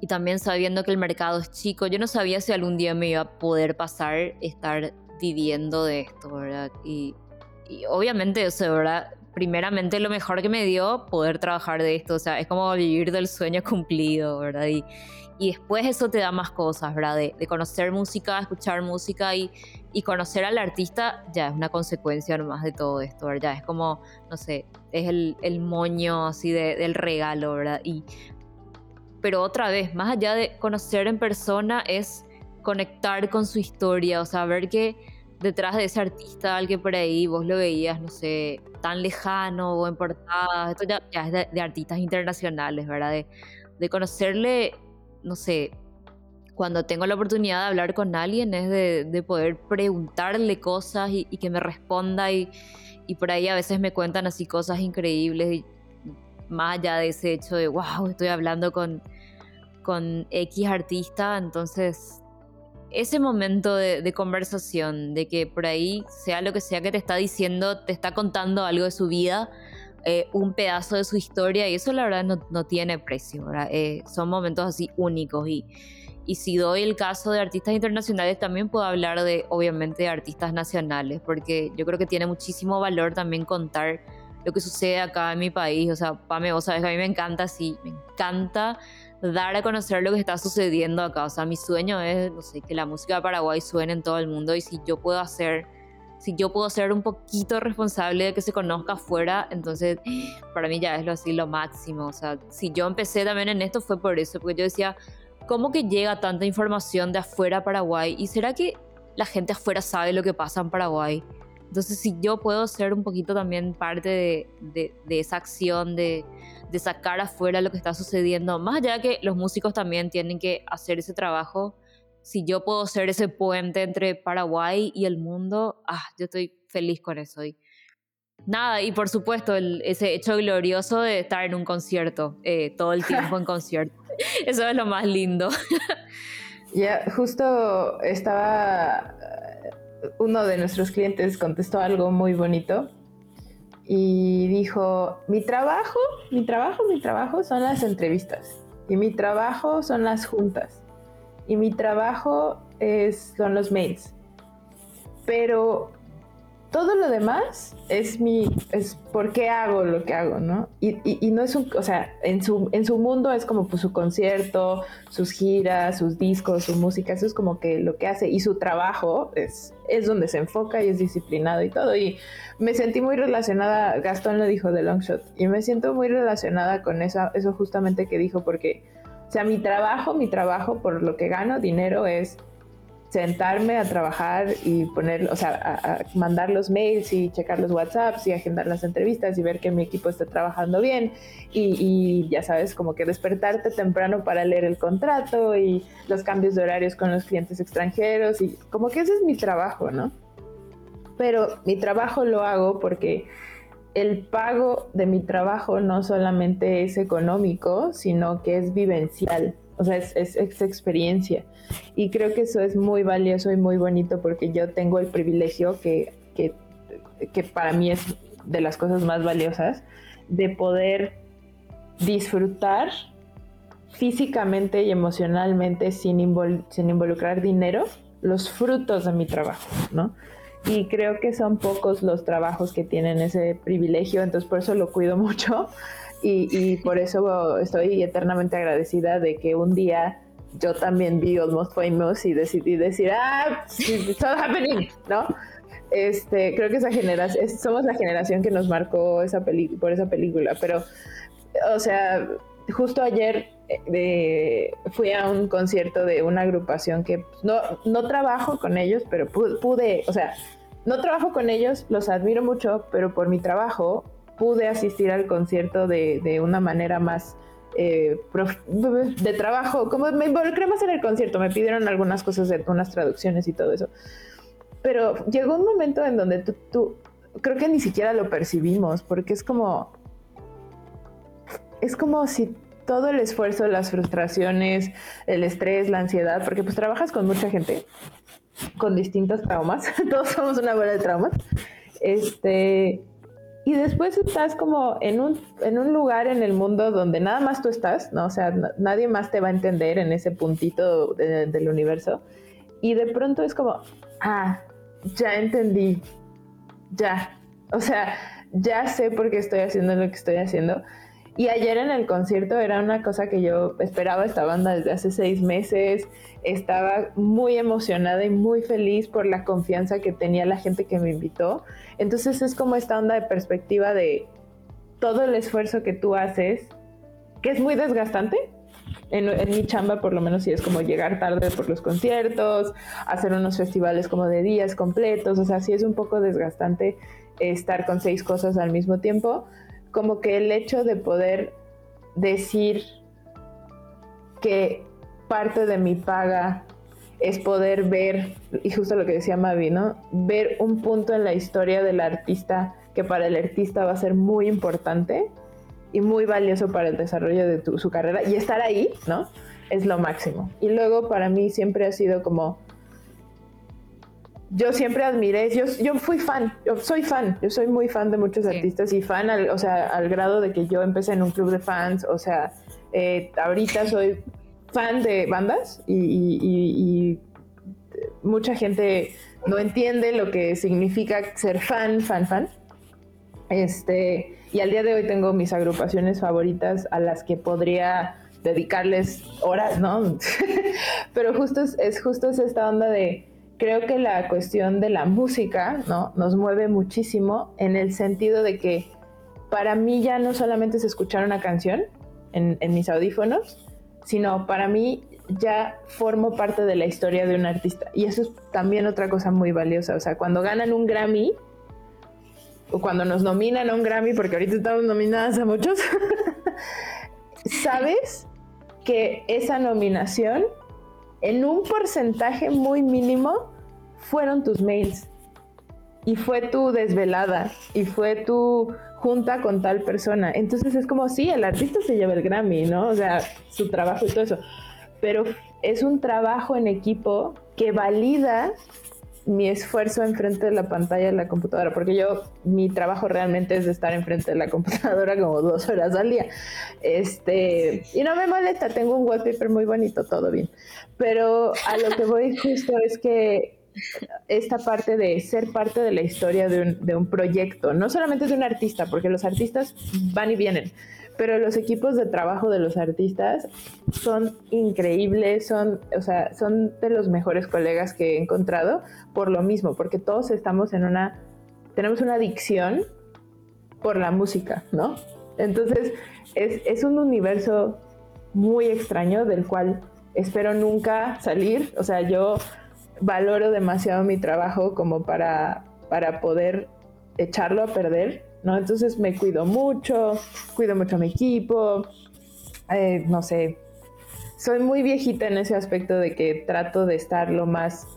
y también sabiendo que el mercado es chico, yo no sabía si algún día me iba a poder pasar estar viviendo de esto, ¿verdad? Y, y obviamente, o sea, ¿verdad? Primeramente lo mejor que me dio poder trabajar de esto, o sea, es como vivir del sueño cumplido, ¿verdad? Y, y después eso te da más cosas, ¿verdad? De, de conocer música, escuchar música y, y conocer al artista ya es una consecuencia nomás de todo esto, ¿verdad? Es como, no sé, es el, el moño así del regalo, ¿verdad? Y, pero otra vez, más allá de conocer en persona, es conectar con su historia, o sea, ver que detrás de ese artista, alguien por ahí, vos lo veías, no sé, tan lejano o en portadas, esto ya, es de, artistas internacionales, ¿verdad? De, de conocerle, no sé, cuando tengo la oportunidad de hablar con alguien es de, poder preguntarle cosas y, que me responda y, por ahí a veces me cuentan así cosas increíbles y más allá de ese hecho de wow, estoy hablando con, con X artista, entonces ese momento de, conversación, de que por ahí sea lo que sea que te está diciendo, te está contando algo de su vida, eh, un pedazo de su historia y eso la verdad no, tiene precio, eh, son momentos así únicos y y si doy el caso de artistas internacionales, también puedo hablar de, obviamente, de artistas nacionales, porque yo creo que tiene muchísimo valor también contar lo que sucede acá en mi país. O sea, Pame, vos sabes que a mí me encanta, sí, me encanta dar a conocer lo que está sucediendo acá. O sea, mi sueño es, no sé, que la música de Paraguay suene en todo el mundo y si yo puedo hacer, si yo puedo ser un poquito responsable de que se conozca afuera, entonces para mí ya es lo así lo máximo. O sea, si yo empecé también en esto fue por eso, porque yo decía, ¿Cómo que llega tanta información de afuera a Paraguay? ¿Y será que la gente afuera sabe lo que pasa en Paraguay? Entonces, si yo puedo ser un poquito también parte de, esa acción de, de, sacar afuera lo que está sucediendo, más allá de que los músicos también tienen que hacer ese trabajo, si yo puedo ser ese puente entre Paraguay y el mundo, ah, yo estoy feliz con eso. Y nada, y por supuesto, ese hecho glorioso de estar en un concierto, eh, todo el tiempo en concierto. Eso es lo más lindo. Ya, justo estaba uno de nuestros clientes contestó algo muy bonito y dijo, mi trabajo, mi trabajo, mi trabajo son las entrevistas y mi trabajo son las juntas y mi trabajo es, son los mails. Pero todo lo demás es mi, es por qué hago lo que hago, ¿no? Y, y, no es un, o sea, en su, en su mundo es como pues, su concierto, sus giras, sus discos, su música, eso es como que lo que hace y su trabajo es, es donde se enfoca y es disciplinado y todo. Y me sentí muy relacionada, Gastón lo dijo de Longshot, y me siento muy relacionada con eso, eso justamente que dijo, porque, o sea, mi trabajo, mi trabajo por lo que gano dinero es sentarme a trabajar y poner, o sea, mandar los mails y checar los WhatsApps y agendar las entrevistas y ver que mi equipo está trabajando bien y, y, ya sabes, como que despertarte temprano para leer el contrato y los cambios de horarios con los clientes extranjeros y como que ese es mi trabajo, ¿no? Pero mi trabajo lo hago porque el pago de mi trabajo no solamente es económico, sino que es vivencial o sea, es, experiencia. Y creo que eso es muy valioso y muy bonito porque yo tengo el privilegio que, que, que para mí es de las cosas más valiosas, de poder disfrutar físicamente y emocionalmente sin, sin involucrar dinero los frutos de mi trabajo, ¿no? Y creo que son pocos los trabajos que tienen ese privilegio, entonces por eso lo cuido mucho y, por eso estoy eternamente agradecida de que un día yo también vi Almost Famous y decidí decir, ah, it's all happening, ¿no? Este, creo que esa generación, somos la generación que nos marcó esa por esa película, pero, o sea, justo ayer fui a un concierto de una agrupación que no, no trabajo con ellos, pero pude, o sea, no trabajo con ellos, los admiro mucho, pero por mi trabajo pude asistir al concierto de, de una manera más eh, de trabajo, como me involucré más en el concierto, me pidieron algunas cosas, unas traducciones y todo eso. Pero llegó un momento en donde tú, tú, creo que ni siquiera lo percibimos, porque es como, es como si todo el esfuerzo, las frustraciones, el estrés, la ansiedad, porque pues trabajas con mucha gente, con distintos traumas, todos somos una bola de traumas, este, y después estás como en un, en un lugar en el mundo donde nada más tú estás, ¿no? O sea, nadie más te va a entender en ese puntito del universo. Y de pronto es como, ah, ya entendí, ya. O sea, ya sé por qué estoy haciendo lo que estoy haciendo. Y ayer en el concierto era una cosa que yo esperaba esta banda desde hace seis meses. Estaba muy emocionada y muy feliz por la confianza que tenía la gente que me invitó. Entonces es como esta onda de perspectiva de todo el esfuerzo que tú haces, que es muy desgastante. En, mi chamba por lo menos sí es como llegar tarde por los conciertos, hacer unos festivales como de días completos, o sea, sí es un poco desgastante estar con seis cosas al mismo tiempo, como que el hecho de poder decir que parte de mi paga es poder ver, y justo lo que decía Mavi, ¿no? Ver un punto en la historia del artista que para el artista va a ser muy importante y muy valioso para el desarrollo de su carrera y estar ahí, ¿no? Es lo máximo. Y luego para mí siempre ha sido como yo siempre admiré, yo, yo fui fan, yo soy fan, yo soy muy fan de muchos artistas y fan, al, o sea, al grado de que yo empecé en un club de fans, o sea, eh, ahorita soy fan de bandas y, mucha gente no entiende lo que significa ser fan, fan, fan. Este, y al día de hoy tengo mis agrupaciones favoritas a las que podría dedicarles horas, ¿no? Pero justo es, es justo es esta onda de creo que la cuestión de la música ¿no? nos mueve muchísimo en el sentido de que para mí ya no solamente es escuchar una canción en, mis audífonos, sino para mí ya formo parte de la historia de un artista. Y eso es también otra cosa muy valiosa. O sea, cuando ganan un Grammy, cuando nos nominan a un Grammy, porque ahorita estamos nominadas a muchos, sabes que esa nominación, en un porcentaje muy mínimo, fueron tus mails. Y fue tu desvelada. Y fue tu junta con tal persona. Entonces es como, sí, el artista se lleva el Grammy, ¿no? O sea, su trabajo y todo eso. Pero es un trabajo en equipo que valida mi esfuerzo enfrente de la pantalla de la computadora, porque yo, mi trabajo realmente es de estar enfrente de la computadora como dos horas al día. Este, y no me molesta, tengo un wallpaper muy bonito, todo bien. Pero a lo que voy justo es que esta parte de ser parte de la historia de un, de un proyecto, no solamente de un artista, porque los artistas van y vienen, pero los equipos de trabajo de los artistas son increíbles, son, o sea, son de los mejores colegas que he encontrado por lo mismo, porque todos estamos en una, tenemos una adicción por la música, ¿no? Entonces, es, es un universo muy extraño del cual espero nunca salir, o sea, yo valoro demasiado mi trabajo como para, para poder echarlo a perder ¿no? Entonces me cuido mucho, cuido mucho a mi equipo, eh, no sé, soy muy viejita en ese aspecto de que trato de estar lo más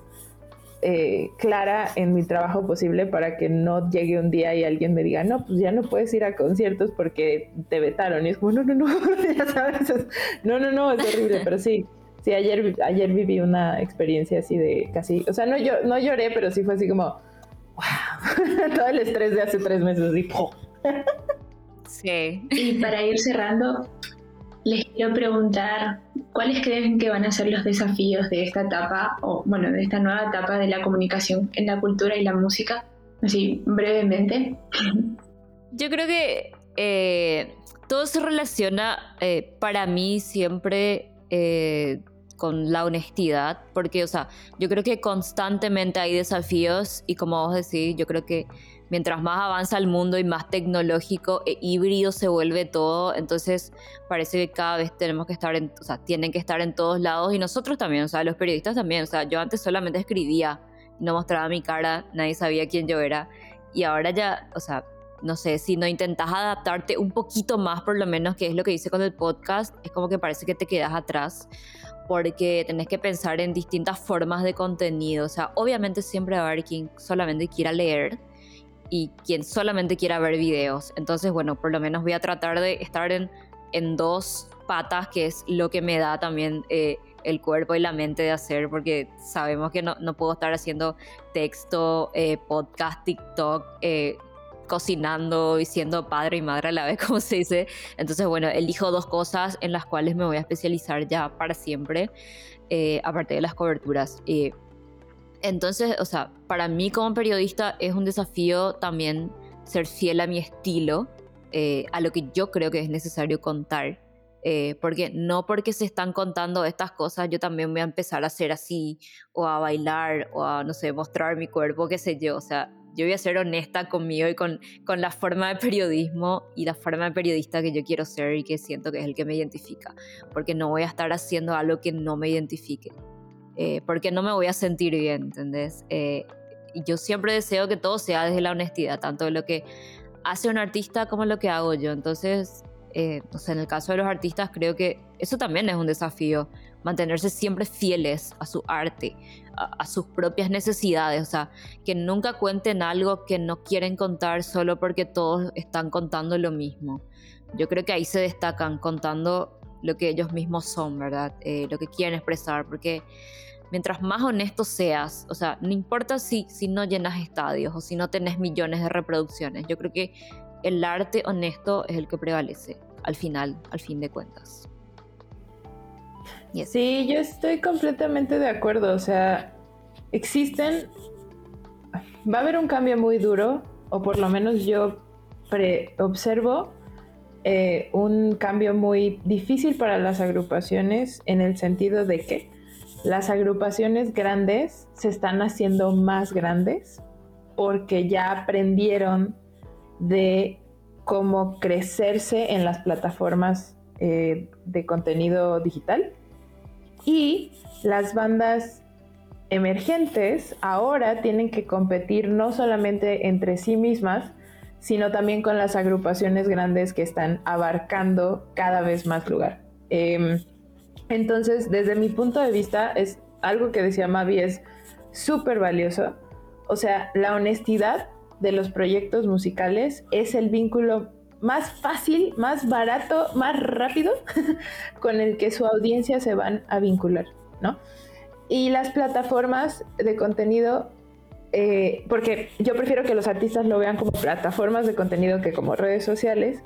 eh, clara en mi trabajo posible para que no llegue un día y alguien me diga, no, pues ya no puedes ir a conciertos porque te vetaron. Y es como, no, no, no, ya sabes, no, no, no, es horrible, pero sí. Sí, ayer, ayer viví una experiencia así de casi, o sea, no, yo, no lloré, pero sí fue así como, Todo el estrés de hace tres meses y Sí. Y para ir cerrando, les quiero preguntar cuáles creen que van a ser los desafíos de esta etapa, o bueno, de esta nueva etapa de la comunicación en la cultura y la música, así brevemente. Yo creo que eh, todo se relaciona eh, para mí siempre eh, con la honestidad, porque, o sea, yo creo que constantemente hay desafíos y como vos decís, yo creo que mientras más avanza el mundo y más tecnológico e híbrido se vuelve todo, entonces parece que cada vez tenemos que estar en, o sea, tienen que estar en todos lados y nosotros también, o sea, los periodistas también, o sea, yo antes solamente escribía, no mostraba mi cara, nadie sabía quién yo era y ahora ya, o sea, no sé, si no intentas adaptarte un poquito más, por lo menos, que es lo que hice con el podcast, es como que parece que te quedas atrás porque tenés que pensar en distintas formas de contenido. O sea, obviamente siempre va a haber quien solamente quiera leer y quien solamente quiera ver videos. Entonces, bueno, por lo menos voy a tratar de estar en, en dos patas, que es lo que me da también eh, el cuerpo y la mente de hacer, porque sabemos que no, no puedo estar haciendo texto, eh, podcast, TikTok, eh, cocinando y siendo padre y madre a la vez, como se dice. Entonces, bueno, elijo dos cosas en las cuales me voy a especializar ya para siempre, eh, aparte de las coberturas. Eh, entonces, o sea, para mí como periodista es un desafío también ser fiel a mi estilo, eh, a lo que yo creo que es necesario contar. porque no porque se están contando estas cosas, yo también voy a empezar a ser así, o a bailar, o a, no sé, mostrar mi cuerpo, qué sé yo. O sea, yo voy a ser honesta conmigo y con, con la forma de periodismo y la forma de periodista que yo quiero ser y que siento que es el que me identifica, porque no voy a estar haciendo algo que no me identifique, eh, porque no me voy a sentir bien, ¿entendés? Eh, yo siempre deseo que todo sea desde la honestidad, tanto lo que hace un artista como lo que hago yo. Entonces, eh, en el caso de los artistas creo que eso también es un desafío, mantenerse siempre fieles a su arte, a, sus propias necesidades, o sea, que nunca cuenten algo que no quieren contar solo porque todos están contando lo mismo. Yo creo que ahí se destacan contando lo que ellos mismos son, ¿verdad? Eh, lo que quieren expresar, porque mientras más honesto seas, o sea, no importa si, si no llenas estadios o si no tenés millones de reproducciones, yo creo que el arte honesto es el que prevalece al final, al fin de cuentas. Sí, yo estoy completamente de acuerdo. O sea, existen. Va a haber un cambio muy duro, o por lo menos yo observo eh, un cambio muy difícil para las agrupaciones en el sentido de que las agrupaciones grandes se están haciendo más grandes porque ya aprendieron de cómo crecerse en las plataformas eh, de contenido digital y las bandas emergentes ahora tienen que competir no solamente entre sí mismas, sino también con las agrupaciones grandes que están abarcando cada vez más lugar. Em, entonces, desde mi punto de vista, es algo que decía Mavi, es súper valioso. O sea, la honestidad de los proyectos musicales es el vínculo más fácil, más barato, más rápido con el que su audiencia se van a vincular, ¿no? Y las plataformas de contenido, eh, porque yo prefiero que los artistas lo vean como plataformas de contenido que como redes sociales,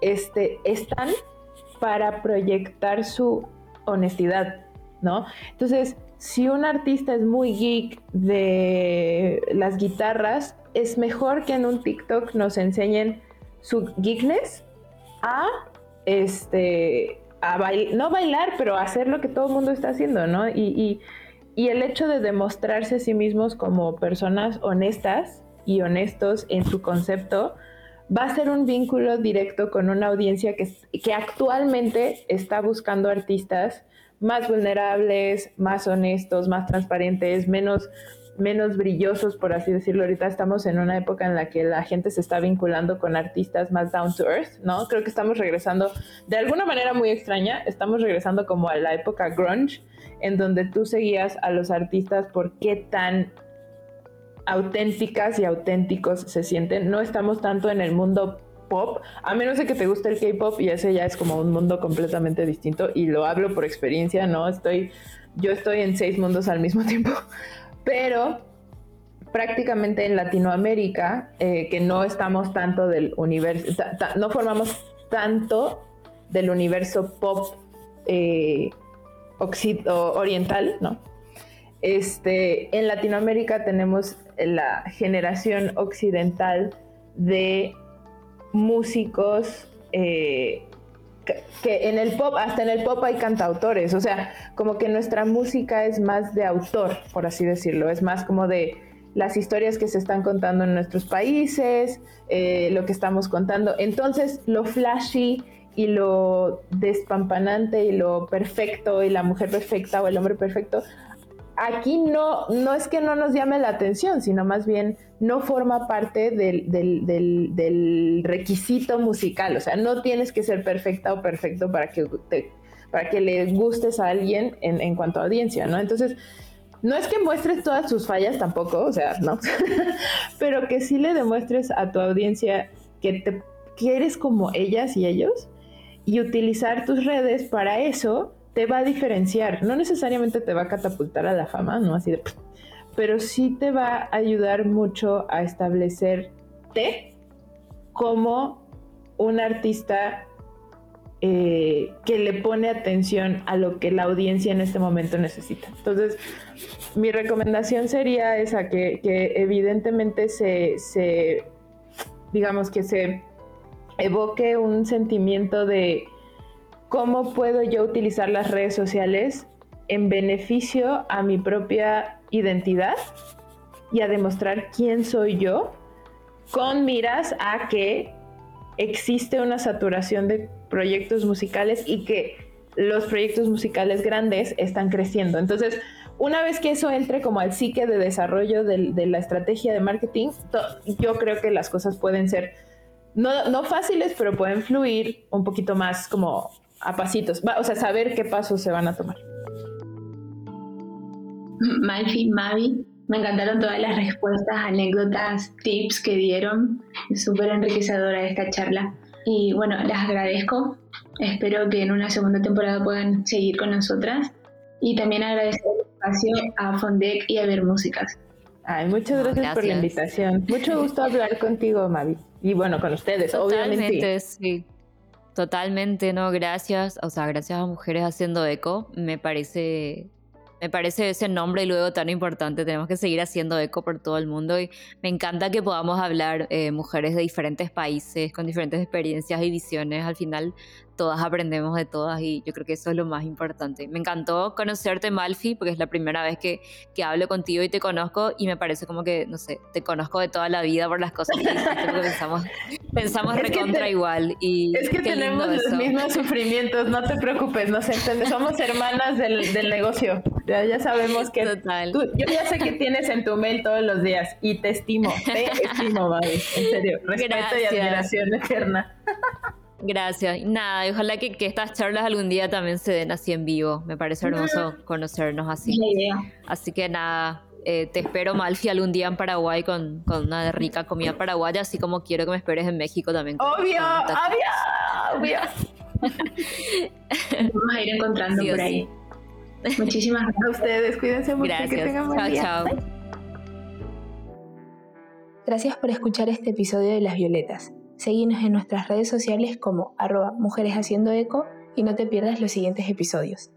este, están para proyectar su honestidad, ¿no? Entonces, si un artista es muy geek de las guitarras, es mejor que en un TikTok nos enseñen su geekness a este a no bailar, pero hacer lo que todo el mundo está haciendo, ¿no? Y, y, el hecho de demostrarse a sí mismos como personas honestas y honestos en su concepto va a ser un vínculo directo con una audiencia que, que actualmente está buscando artistas más vulnerables, más honestos, más transparentes, menos menos brillosos, por así decirlo. Ahorita estamos en una época en la que la gente se está vinculando con artistas más down to earth, ¿no? Creo que estamos regresando, de alguna manera muy extraña, estamos regresando como a la época grunge, en donde tú seguías a los artistas por qué tan auténticas y auténticos se sienten. No estamos tanto en el mundo pop, a menos de que te guste el K-pop y ese ya es como un mundo completamente distinto y lo hablo por experiencia, ¿no? Estoy, yo estoy en seis mundos al mismo tiempo pero prácticamente en Latinoamérica, eh, que no estamos tanto del universo, no formamos tanto del universo pop eh, oriental, ¿no? Este, en Latinoamérica tenemos la generación occidental de músicos eh, que en el pop, hasta en el pop hay cantautores, o sea, como que nuestra música es más de autor, por así decirlo, es más como de las historias que se están contando en nuestros países, eh, lo que estamos contando. Entonces, lo flashy y lo despampanante y lo perfecto y la mujer perfecta o el hombre perfecto aquí no, no es que no nos llame la atención, sino más bien no forma parte del, requisito musical. O sea, no tienes que ser perfecta o perfecto para que, para que le gustes a alguien en, cuanto a audiencia, ¿no? Entonces, no es que muestres todas sus fallas tampoco, o sea, no, pero que sí le demuestres a tu audiencia que, te, que eres como ellas y ellos y utilizar tus redes para eso te va a diferenciar. No necesariamente te va a catapultar a la fama, ¿no? Así de... Pero sí te va a ayudar mucho a establecerte como un artista eh, que le pone atención a lo que la audiencia en este momento necesita. Entonces, mi recomendación sería esa, que, evidentemente se, se, digamos que se evoque un sentimiento de cómo puedo yo utilizar las redes sociales en beneficio a mi propia identidad y a demostrar quién soy yo con miras a que existe una saturación de proyectos musicales y que los proyectos musicales grandes están creciendo. Entonces, una vez que eso entre como al psique de desarrollo de, la estrategia de marketing, yo creo que las cosas pueden ser no, no, fáciles, pero pueden fluir un poquito más como a pasitos, o sea, saber qué pasos se van a tomar. Malfi, Mavi, me encantaron todas las respuestas, anécdotas, tips que dieron. Súper enriquecedora esta charla. Y bueno, las agradezco. Espero que en una segunda temporada puedan seguir con nosotras. Y también agradecer el espacio a Fondec y a Ver Músicas. Ay, muchas gracias, por la invitación. Mucho gusto hablar contigo, Mavi. Y bueno, con ustedes, Totalmente, obviamente. Sí. Totalmente, no, gracias. O sea, gracias a Mujeres Haciendo Eco. Me parece, me parece ese nombre y luego tan importante. Tenemos que seguir haciendo eco por todo el mundo y me encanta que podamos hablar eh, mujeres de diferentes países, con diferentes experiencias y visiones. Al final, todas aprendemos de todas y yo creo que eso es lo más importante. Me encantó conocerte, Malfi, porque es la primera vez que, que hablo contigo y te conozco y me parece como que, no sé, te conozco de toda la vida por las cosas que, que pensamos Pensamos recontra igual. Y es que tenemos los mismos sufrimientos, no te preocupes, nos entendemos. Somos hermanas del, del negocio. Ya, ya, sabemos que. Total. Tú, yo ya sé que tienes en tu mail todos los días y te estimo, te estimo, Babi. En serio. Respeto y admiración eterna. Gracias. Nada, ojalá que, que, estas charlas algún día también se den así en vivo. Me parece hermoso conocernos así. Así que nada, eh, te espero, Malfi, algún día en Paraguay con, con, una rica comida paraguaya, así como quiero que me esperes en México también. Obvio, obvio, obvio. Vamos a ir encontrando por ahí. Muchísimas gracias a ustedes. Cuídense mucho. Gracias. Que tengan buen chao, día. chao. Gracias por escuchar este episodio de Las Violetas. Seguinos en nuestras redes sociales como arroba mujeres haciendo eco y no te pierdas los siguientes episodios.